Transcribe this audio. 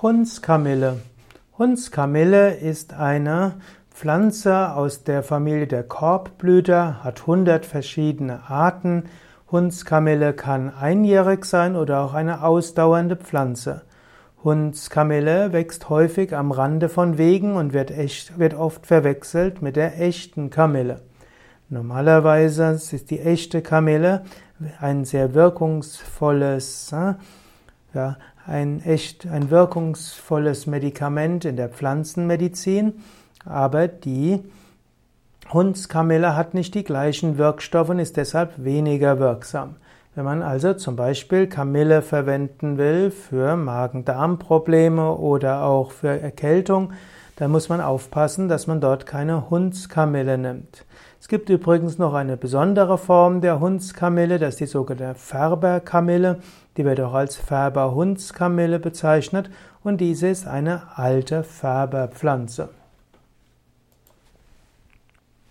Hundskamille. Hundskamille ist eine Pflanze aus der Familie der Korbblüter, hat 100 verschiedene Arten. Hundskamille kann einjährig sein oder auch eine ausdauernde Pflanze. Hundskamille wächst häufig am Rande von Wegen und wird, echt, wird oft verwechselt mit der echten Kamille. Normalerweise ist die echte Kamille ein sehr wirkungsvolles äh, ja, ein echt ein wirkungsvolles Medikament in der Pflanzenmedizin, aber die Hundskamille hat nicht die gleichen Wirkstoffe und ist deshalb weniger wirksam. Wenn man also zum Beispiel Kamille verwenden will für Magen-Darm-Probleme oder auch für Erkältung, dann muss man aufpassen, dass man dort keine Hundskamille nimmt. Es gibt übrigens noch eine besondere Form der Hundskamille, das ist die sogenannte Färberkamille. Die wird auch als Färberhundskamille bezeichnet und diese ist eine alte Färberpflanze.